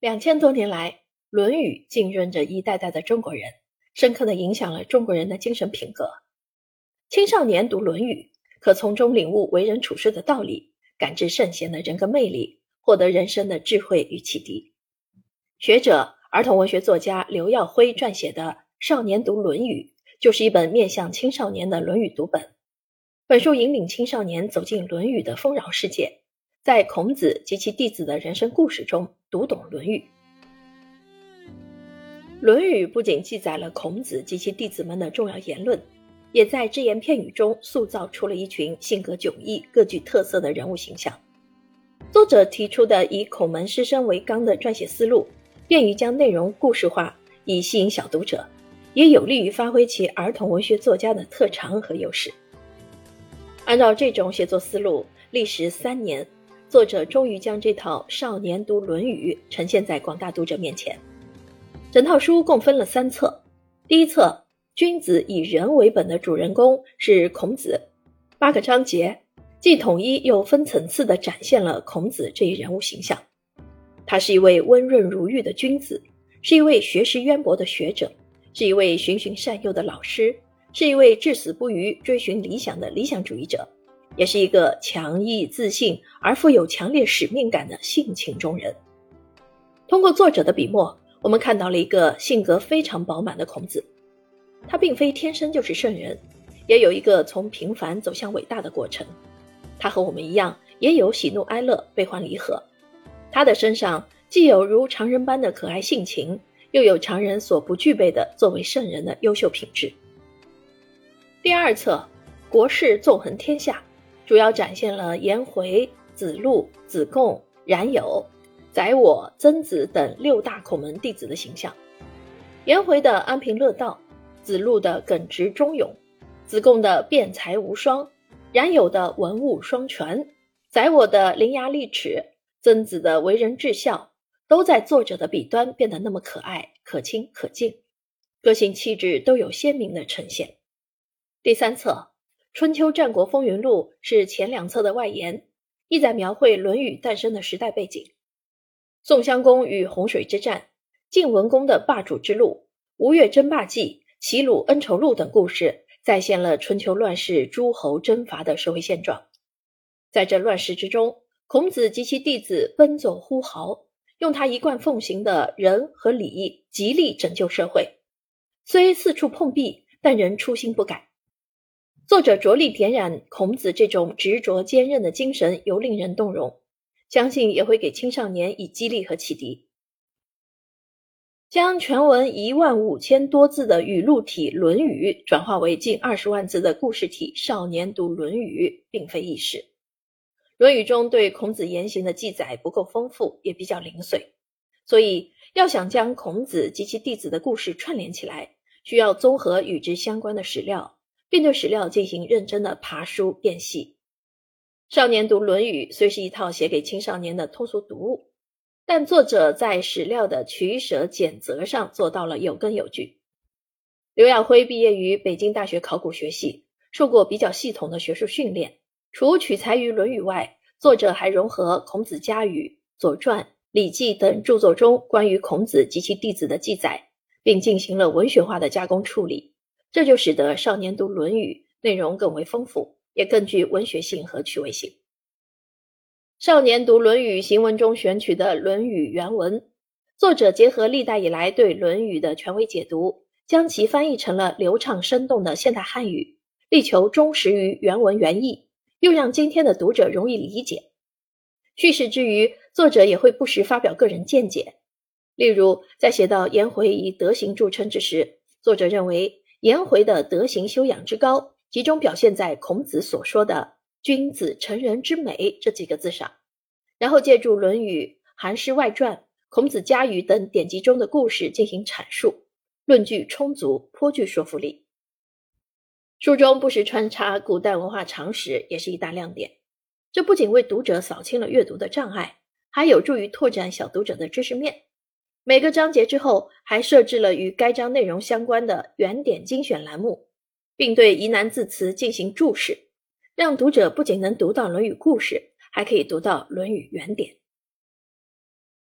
两千多年来，《论语》浸润着一代代的中国人，深刻的影响了中国人的精神品格。青少年读《论语》，可从中领悟为人处事的道理，感知圣贤的人格魅力，获得人生的智慧与启迪。学者、儿童文学作家刘耀辉撰写的《少年读论语》，就是一本面向青少年的《论语》读本。本书引领青少年走进《论语》的丰饶世界。在孔子及其弟子的人生故事中读懂《论语》。《论语》不仅记载了孔子及其弟子们的重要言论，也在只言片语中塑造出了一群性格迥异、各具特色的人物形象。作者提出的以孔门师生为纲的撰写思路，便于将内容故事化，以吸引小读者，也有利于发挥其儿童文学作家的特长和优势。按照这种写作思路，历时三年。作者终于将这套少年读《论语》呈现在广大读者面前。整套书共分了三册，第一册“君子以人为本”的主人公是孔子，八个章节既统一又分层次地展现了孔子这一人物形象。他是一位温润如玉的君子，是一位学识渊博的学者，是一位循循善诱的老师，是一位至死不渝追寻理想的理想主义者。也是一个强毅自信而富有强烈使命感的性情中人。通过作者的笔墨，我们看到了一个性格非常饱满的孔子。他并非天生就是圣人，也有一个从平凡走向伟大的过程。他和我们一样，也有喜怒哀乐、悲欢离合。他的身上既有如常人般的可爱性情，又有常人所不具备的作为圣人的优秀品质。第二册，国事纵横天下。主要展现了颜回、子路、子贡、冉有、宰我、曾子等六大孔门弟子的形象。颜回的安贫乐道，子路的耿直忠勇，子贡的辩才无双，冉有的文武双全，宰我的伶牙俐齿，曾子的为人至孝，都在作者的笔端变得那么可爱、可亲、可敬，个性气质都有鲜明的呈现。第三册。《春秋战国风云录》是前两册的外延，意在描绘《论语》诞生的时代背景。宋襄公与洪水之战、晋文公的霸主之路、吴越争霸记、齐鲁恩仇录等故事，再现了春秋乱世诸侯征伐的社会现状。在这乱世之中，孔子及其弟子奔走呼号，用他一贯奉行的仁和礼，极力拯救社会。虽四处碰壁，但仍初心不改。作者着力点染孔子这种执着坚韧的精神，尤令人动容，相信也会给青少年以激励和启迪。将全文一万五千多字的语录体《论语》转化为近二十万字的故事体《少年读论语》，并非易事。《论语》中对孔子言行的记载不够丰富，也比较零碎，所以要想将孔子及其弟子的故事串联起来，需要综合与之相关的史料。并对史料进行认真的爬书辨析。少年读《论语》虽是一套写给青少年的通俗读物，但作者在史料的取舍检择上做到了有根有据。刘耀辉毕业于北京大学考古学系，受过比较系统的学术训练。除取材于《论语》外，作者还融合孔子家语、《左传》、《礼记》等著作中关于孔子及其弟子的记载，并进行了文学化的加工处理。这就使得少年读《论语》内容更为丰富，也更具文学性和趣味性。少年读《论语》行文中选取的《论语》原文，作者结合历代以来对《论语》的权威解读，将其翻译成了流畅生动的现代汉语，力求忠实于原文原意，又让今天的读者容易理解。叙事之余，作者也会不时发表个人见解，例如在写到颜回以德行著称之时，作者认为。颜回的德行修养之高，集中表现在孔子所说的“君子成人之美”这几个字上，然后借助《论语》《韩诗外传》《孔子家语》等典籍中的故事进行阐述，论据充足，颇具说服力。书中不时穿插古代文化常识，也是一大亮点。这不仅为读者扫清了阅读的障碍，还有助于拓展小读者的知识面。每个章节之后还设置了与该章内容相关的原点精选栏目，并对疑难字词进行注释，让读者不仅能读到《论语》故事，还可以读到《论语》原点。